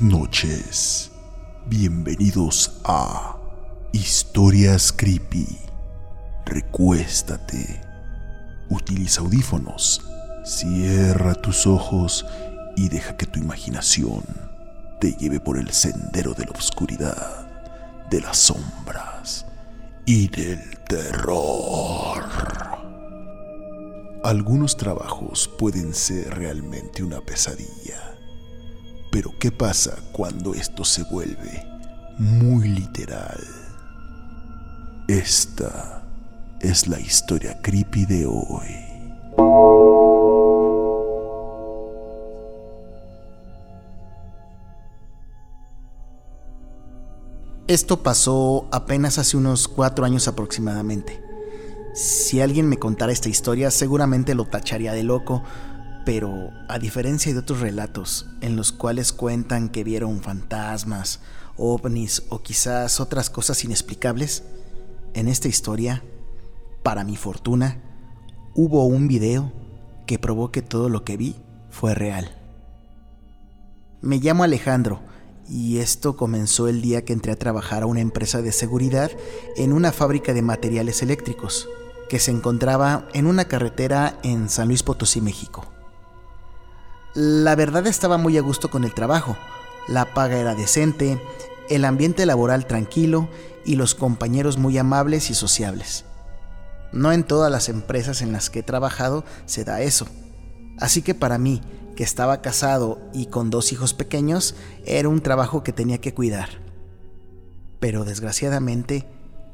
Buenas noches. Bienvenidos a Historias Creepy. Recuéstate. Utiliza audífonos. Cierra tus ojos y deja que tu imaginación te lleve por el sendero de la oscuridad, de las sombras y del terror. Algunos trabajos pueden ser realmente una pesadilla pero ¿qué pasa cuando esto se vuelve muy literal? Esta es la historia creepy de hoy. Esto pasó apenas hace unos cuatro años aproximadamente. Si alguien me contara esta historia, seguramente lo tacharía de loco, pero a diferencia de otros relatos en los cuales cuentan que vieron fantasmas, ovnis o quizás otras cosas inexplicables, en esta historia, para mi fortuna, hubo un video que probó que todo lo que vi fue real. Me llamo Alejandro y esto comenzó el día que entré a trabajar a una empresa de seguridad en una fábrica de materiales eléctricos que se encontraba en una carretera en San Luis Potosí, México. La verdad estaba muy a gusto con el trabajo. La paga era decente, el ambiente laboral tranquilo y los compañeros muy amables y sociables. No en todas las empresas en las que he trabajado se da eso. Así que para mí, que estaba casado y con dos hijos pequeños, era un trabajo que tenía que cuidar. Pero desgraciadamente,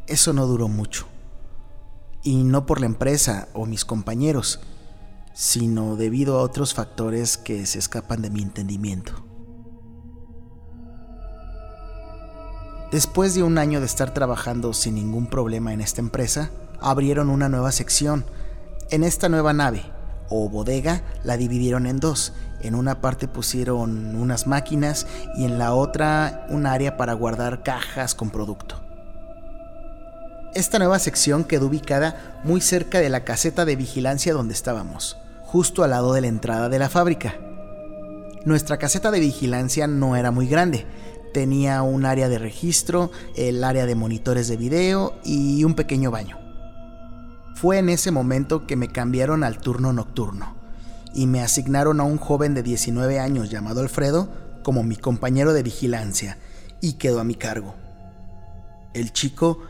eso no duró mucho. Y no por la empresa o mis compañeros, sino debido a otros factores que se escapan de mi entendimiento. Después de un año de estar trabajando sin ningún problema en esta empresa, abrieron una nueva sección. En esta nueva nave, o bodega, la dividieron en dos. En una parte pusieron unas máquinas y en la otra un área para guardar cajas con producto. Esta nueva sección quedó ubicada muy cerca de la caseta de vigilancia donde estábamos justo al lado de la entrada de la fábrica. Nuestra caseta de vigilancia no era muy grande. Tenía un área de registro, el área de monitores de video y un pequeño baño. Fue en ese momento que me cambiaron al turno nocturno y me asignaron a un joven de 19 años llamado Alfredo como mi compañero de vigilancia y quedó a mi cargo. El chico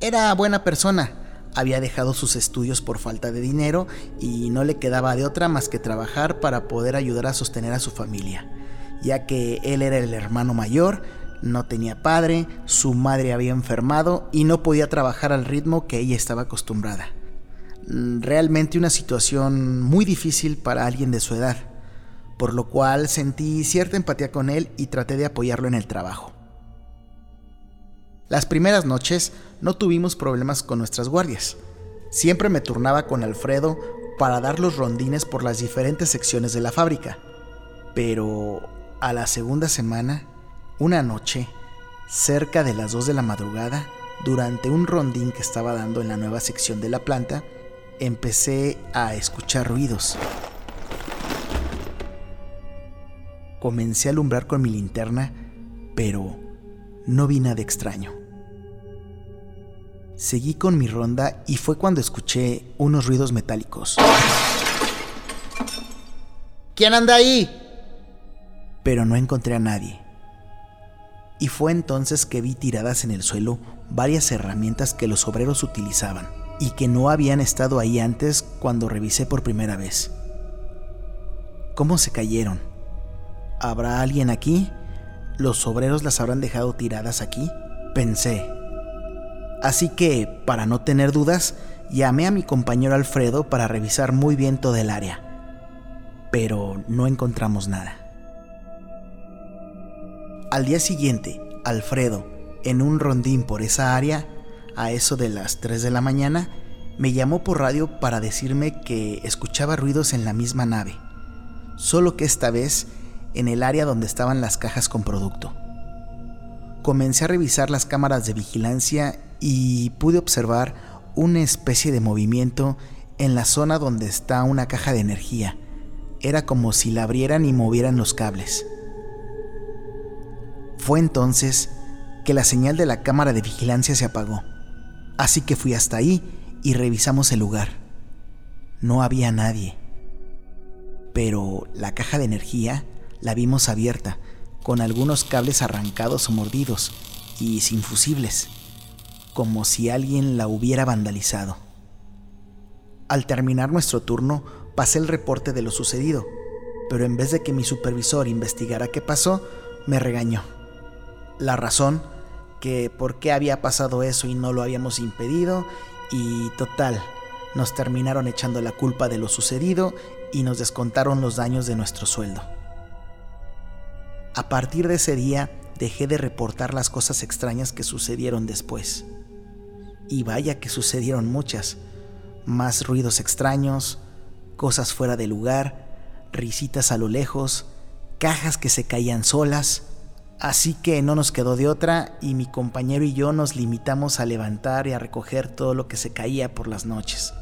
era buena persona, había dejado sus estudios por falta de dinero y no le quedaba de otra más que trabajar para poder ayudar a sostener a su familia, ya que él era el hermano mayor, no tenía padre, su madre había enfermado y no podía trabajar al ritmo que ella estaba acostumbrada. Realmente una situación muy difícil para alguien de su edad, por lo cual sentí cierta empatía con él y traté de apoyarlo en el trabajo. Las primeras noches no tuvimos problemas con nuestras guardias. Siempre me turnaba con Alfredo para dar los rondines por las diferentes secciones de la fábrica. Pero a la segunda semana, una noche, cerca de las 2 de la madrugada, durante un rondín que estaba dando en la nueva sección de la planta, empecé a escuchar ruidos. Comencé a alumbrar con mi linterna, pero no vi nada extraño. Seguí con mi ronda y fue cuando escuché unos ruidos metálicos. ¿Quién anda ahí? Pero no encontré a nadie. Y fue entonces que vi tiradas en el suelo varias herramientas que los obreros utilizaban y que no habían estado ahí antes cuando revisé por primera vez. ¿Cómo se cayeron? ¿Habrá alguien aquí? ¿Los obreros las habrán dejado tiradas aquí? Pensé. Así que, para no tener dudas, llamé a mi compañero Alfredo para revisar muy bien todo el área. Pero no encontramos nada. Al día siguiente, Alfredo, en un rondín por esa área, a eso de las 3 de la mañana, me llamó por radio para decirme que escuchaba ruidos en la misma nave, solo que esta vez en el área donde estaban las cajas con producto. Comencé a revisar las cámaras de vigilancia y pude observar una especie de movimiento en la zona donde está una caja de energía. Era como si la abrieran y movieran los cables. Fue entonces que la señal de la cámara de vigilancia se apagó. Así que fui hasta ahí y revisamos el lugar. No había nadie. Pero la caja de energía la vimos abierta, con algunos cables arrancados o mordidos y sin fusibles, como si alguien la hubiera vandalizado. Al terminar nuestro turno, pasé el reporte de lo sucedido, pero en vez de que mi supervisor investigara qué pasó, me regañó. La razón, que por qué había pasado eso y no lo habíamos impedido, y total, nos terminaron echando la culpa de lo sucedido y nos descontaron los daños de nuestro sueldo. A partir de ese día dejé de reportar las cosas extrañas que sucedieron después. Y vaya que sucedieron muchas. Más ruidos extraños, cosas fuera de lugar, risitas a lo lejos, cajas que se caían solas. Así que no nos quedó de otra y mi compañero y yo nos limitamos a levantar y a recoger todo lo que se caía por las noches.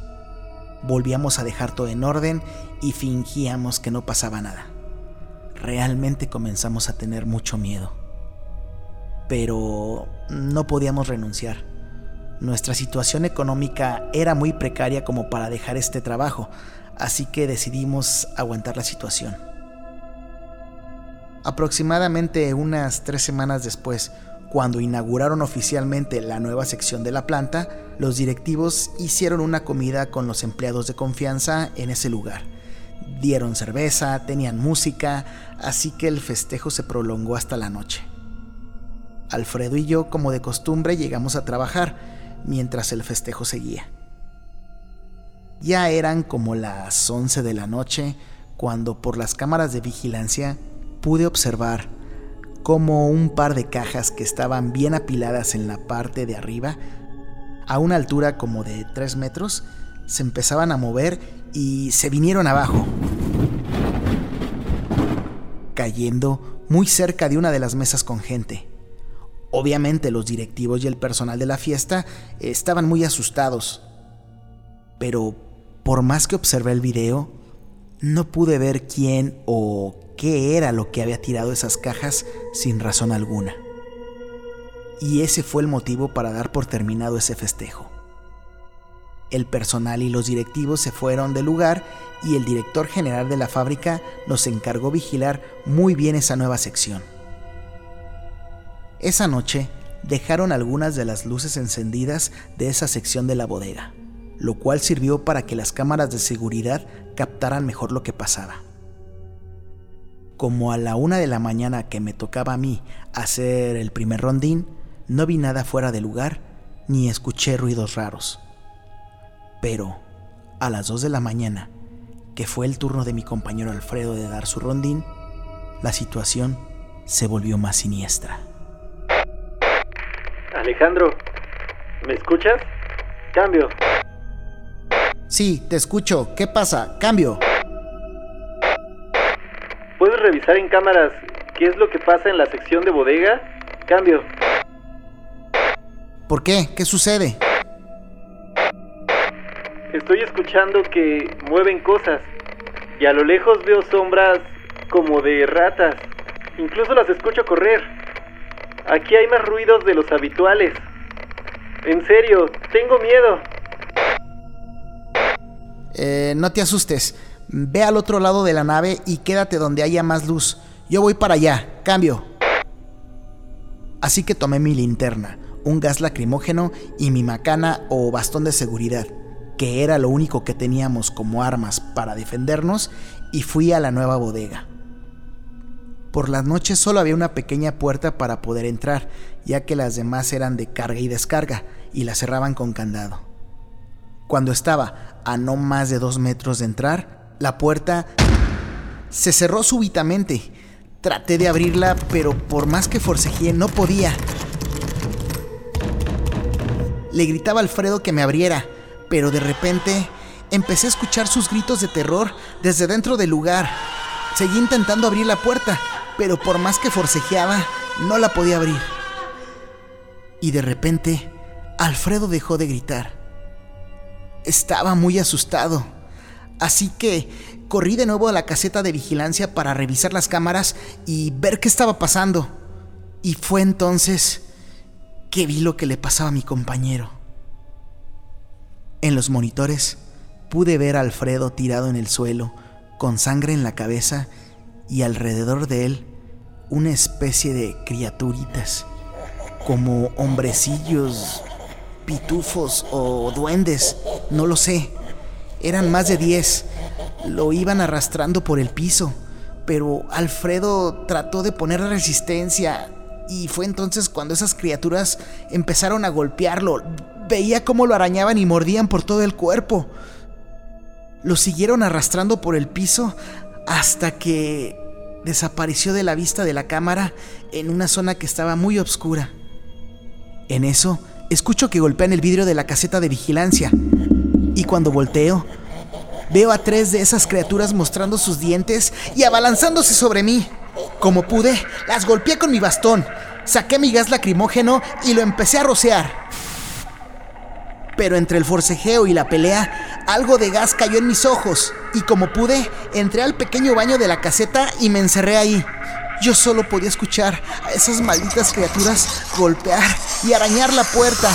Volvíamos a dejar todo en orden y fingíamos que no pasaba nada realmente comenzamos a tener mucho miedo. Pero no podíamos renunciar. Nuestra situación económica era muy precaria como para dejar este trabajo, así que decidimos aguantar la situación. Aproximadamente unas tres semanas después, cuando inauguraron oficialmente la nueva sección de la planta, los directivos hicieron una comida con los empleados de confianza en ese lugar Dieron cerveza, tenían música, así que el festejo se prolongó hasta la noche. Alfredo y yo, como de costumbre, llegamos a trabajar mientras el festejo seguía. Ya eran como las 11 de la noche cuando por las cámaras de vigilancia pude observar cómo un par de cajas que estaban bien apiladas en la parte de arriba, a una altura como de 3 metros, se empezaban a mover y se vinieron abajo, cayendo muy cerca de una de las mesas con gente. Obviamente los directivos y el personal de la fiesta estaban muy asustados, pero por más que observé el video, no pude ver quién o qué era lo que había tirado esas cajas sin razón alguna. Y ese fue el motivo para dar por terminado ese festejo. El personal y los directivos se fueron del lugar y el director general de la fábrica nos encargó vigilar muy bien esa nueva sección. Esa noche dejaron algunas de las luces encendidas de esa sección de la bodega, lo cual sirvió para que las cámaras de seguridad captaran mejor lo que pasaba. Como a la una de la mañana que me tocaba a mí hacer el primer rondín, no vi nada fuera de lugar ni escuché ruidos raros. Pero a las 2 de la mañana, que fue el turno de mi compañero Alfredo de dar su rondín, la situación se volvió más siniestra. Alejandro, ¿me escuchas? Cambio. Sí, te escucho. ¿Qué pasa? Cambio. ¿Puedes revisar en cámaras qué es lo que pasa en la sección de bodega? Cambio. ¿Por qué? ¿Qué sucede? Estoy escuchando que mueven cosas y a lo lejos veo sombras como de ratas. Incluso las escucho correr. Aquí hay más ruidos de los habituales. En serio, tengo miedo. Eh, no te asustes. Ve al otro lado de la nave y quédate donde haya más luz. Yo voy para allá. Cambio. Así que tomé mi linterna, un gas lacrimógeno y mi macana o bastón de seguridad que era lo único que teníamos como armas para defendernos, y fui a la nueva bodega. Por las noches solo había una pequeña puerta para poder entrar, ya que las demás eran de carga y descarga, y la cerraban con candado. Cuando estaba a no más de dos metros de entrar, la puerta se cerró súbitamente. Traté de abrirla, pero por más que forcejeé no podía. Le gritaba a Alfredo que me abriera, pero de repente empecé a escuchar sus gritos de terror desde dentro del lugar. Seguí intentando abrir la puerta, pero por más que forcejeaba, no la podía abrir. Y de repente, Alfredo dejó de gritar. Estaba muy asustado, así que corrí de nuevo a la caseta de vigilancia para revisar las cámaras y ver qué estaba pasando. Y fue entonces que vi lo que le pasaba a mi compañero. En los monitores pude ver a Alfredo tirado en el suelo, con sangre en la cabeza y alrededor de él una especie de criaturitas, como hombrecillos, pitufos o duendes, no lo sé. Eran más de diez. Lo iban arrastrando por el piso, pero Alfredo trató de poner resistencia y fue entonces cuando esas criaturas empezaron a golpearlo. Veía cómo lo arañaban y mordían por todo el cuerpo. Lo siguieron arrastrando por el piso hasta que desapareció de la vista de la cámara en una zona que estaba muy oscura. En eso, escucho que golpean el vidrio de la caseta de vigilancia. Y cuando volteo, veo a tres de esas criaturas mostrando sus dientes y abalanzándose sobre mí. Como pude, las golpeé con mi bastón, saqué mi gas lacrimógeno y lo empecé a rociar. Pero entre el forcejeo y la pelea, algo de gas cayó en mis ojos y como pude, entré al pequeño baño de la caseta y me encerré ahí. Yo solo podía escuchar a esas malditas criaturas golpear y arañar la puerta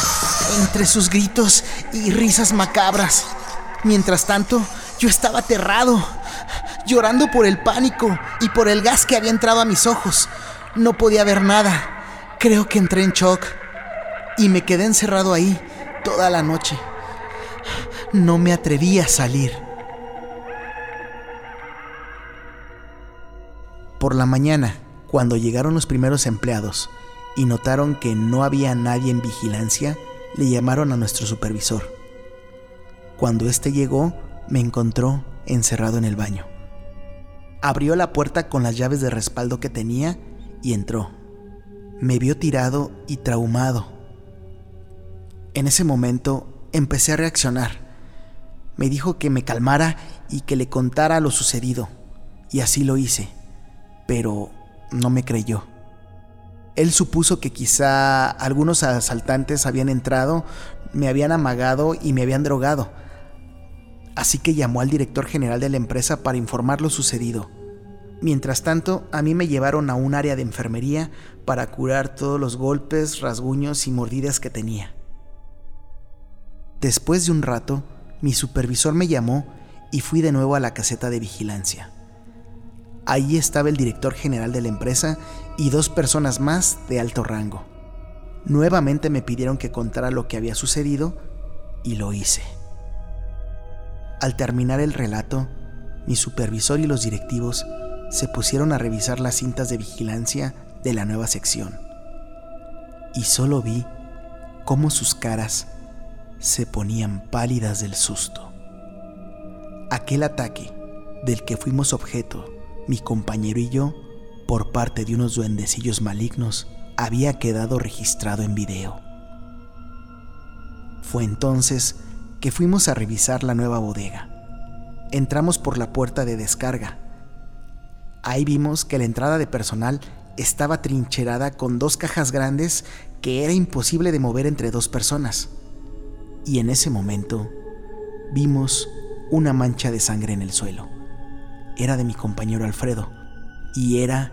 entre sus gritos y risas macabras. Mientras tanto, yo estaba aterrado, llorando por el pánico y por el gas que había entrado a mis ojos. No podía ver nada. Creo que entré en shock y me quedé encerrado ahí toda la noche. No me atreví a salir. Por la mañana, cuando llegaron los primeros empleados y notaron que no había nadie en vigilancia, le llamaron a nuestro supervisor. Cuando éste llegó, me encontró encerrado en el baño. Abrió la puerta con las llaves de respaldo que tenía y entró. Me vio tirado y traumado. En ese momento empecé a reaccionar. Me dijo que me calmara y que le contara lo sucedido, y así lo hice, pero no me creyó. Él supuso que quizá algunos asaltantes habían entrado, me habían amagado y me habían drogado, así que llamó al director general de la empresa para informar lo sucedido. Mientras tanto, a mí me llevaron a un área de enfermería para curar todos los golpes, rasguños y mordidas que tenía. Después de un rato, mi supervisor me llamó y fui de nuevo a la caseta de vigilancia. Allí estaba el director general de la empresa y dos personas más de alto rango. Nuevamente me pidieron que contara lo que había sucedido y lo hice. Al terminar el relato, mi supervisor y los directivos se pusieron a revisar las cintas de vigilancia de la nueva sección. Y solo vi cómo sus caras se ponían pálidas del susto. Aquel ataque del que fuimos objeto, mi compañero y yo, por parte de unos duendecillos malignos, había quedado registrado en video. Fue entonces que fuimos a revisar la nueva bodega. Entramos por la puerta de descarga. Ahí vimos que la entrada de personal estaba trincherada con dos cajas grandes que era imposible de mover entre dos personas. Y en ese momento vimos una mancha de sangre en el suelo. Era de mi compañero Alfredo y era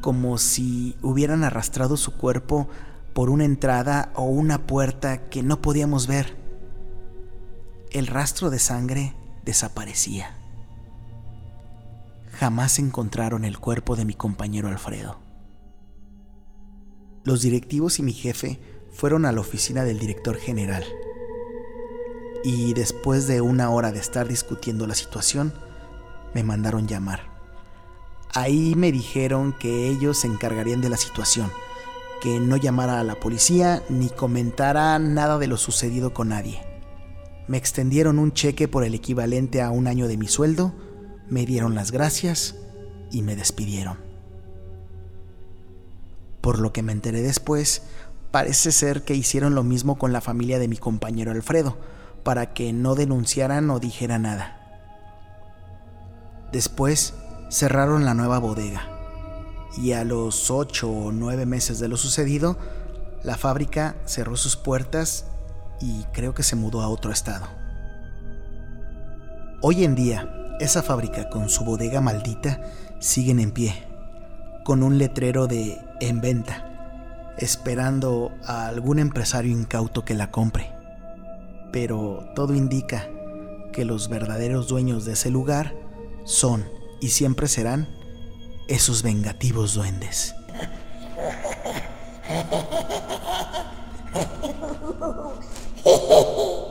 como si hubieran arrastrado su cuerpo por una entrada o una puerta que no podíamos ver el rastro de sangre desaparecía. Jamás encontraron el cuerpo de mi compañero Alfredo. Los directivos y mi jefe fueron a la oficina del director general. Y después de una hora de estar discutiendo la situación, me mandaron llamar. Ahí me dijeron que ellos se encargarían de la situación, que no llamara a la policía ni comentara nada de lo sucedido con nadie. Me extendieron un cheque por el equivalente a un año de mi sueldo, me dieron las gracias y me despidieron. Por lo que me enteré después, parece ser que hicieron lo mismo con la familia de mi compañero Alfredo, para que no denunciaran o dijera nada. Después cerraron la nueva bodega y a los ocho o nueve meses de lo sucedido, la fábrica cerró sus puertas y creo que se mudó a otro estado. Hoy en día, esa fábrica con su bodega maldita siguen en pie, con un letrero de en venta esperando a algún empresario incauto que la compre. Pero todo indica que los verdaderos dueños de ese lugar son y siempre serán esos vengativos duendes.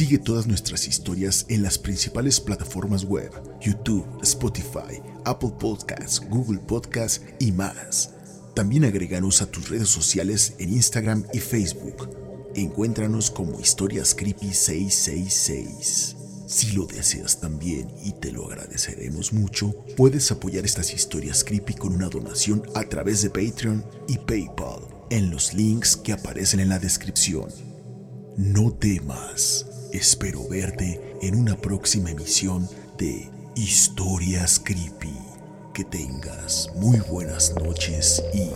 Sigue todas nuestras historias en las principales plataformas web, YouTube, Spotify, Apple Podcasts, Google Podcasts y más. También agréganos a tus redes sociales en Instagram y Facebook. Encuéntranos como Historias Creepy 666. Si lo deseas también y te lo agradeceremos mucho, puedes apoyar estas historias creepy con una donación a través de Patreon y PayPal en los links que aparecen en la descripción. No temas, espero verte en una próxima emisión de Historias Creepy. Que tengas muy buenas noches y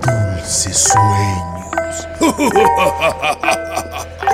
dulces sueños.